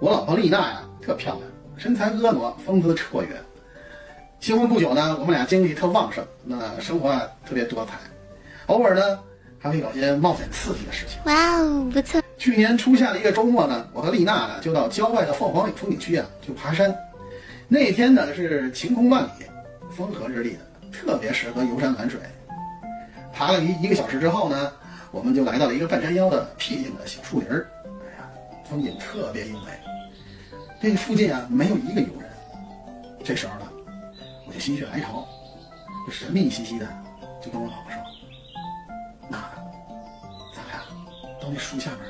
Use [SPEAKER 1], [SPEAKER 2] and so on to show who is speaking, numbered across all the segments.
[SPEAKER 1] 我老婆丽娜呀，特漂亮，身材婀娜，风姿绰约。新婚不久呢，我们俩精力特旺盛，那生活啊特别多彩，偶尔呢还会搞些冒险刺激的事情。
[SPEAKER 2] 哇哦，不错。
[SPEAKER 1] 去年初夏的一个周末呢，我和丽娜呢就到郊外的凤凰岭风景区啊去爬山。那天呢是晴空万里，风和日丽的，特别适合游山玩水。爬了一一个小时之后呢，我们就来到了一个半山腰的僻静的小树林儿。哎呀，风景特别优美。这附近啊没有一个游人。这时候呢，我就心血来潮，就神秘兮兮的就跟我老婆说：“那，咱俩到那树下面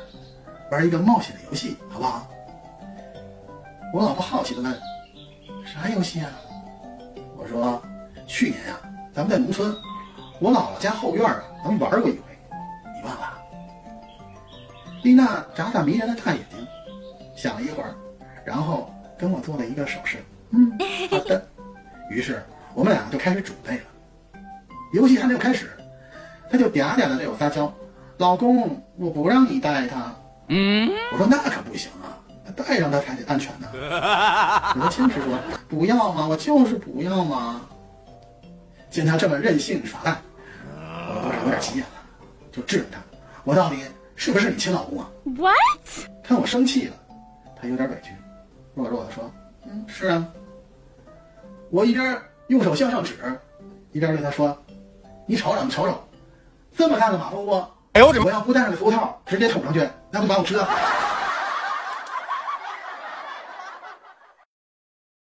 [SPEAKER 1] 玩一个冒险的游戏，好不好？”我老婆好奇的问：“啥游戏啊？”我说：“去年呀、咱们在农村，我姥姥家后院啊，咱们玩过一回，？”丽娜眨眨迷人的大眼睛，想了一会儿，然后跟我做了一个手势，嗯，好的。于是我们俩就开始准备了。游戏还没有开始，他就嗲嗲的对我撒娇：“老公，我不让你带他。”嗯，我说那可不行啊，带上他才得安全呢。我坚持说不要嘛，我就是不要嘛。见他这么任性耍赖，我多少有点急眼了，就质问他：“我到底是不是你亲老公啊？”
[SPEAKER 2] What？
[SPEAKER 1] 看我生气了，他有点委屈，弱弱的说：“嗯，是啊。”我一边用手向上指，一边对他说：“你瞅瞅，你瞅瞅，这么大的马蜂窝，
[SPEAKER 3] 哎呦我的妈！
[SPEAKER 1] 我要不戴上个头套，直接捅上去，那不把我蛰了。”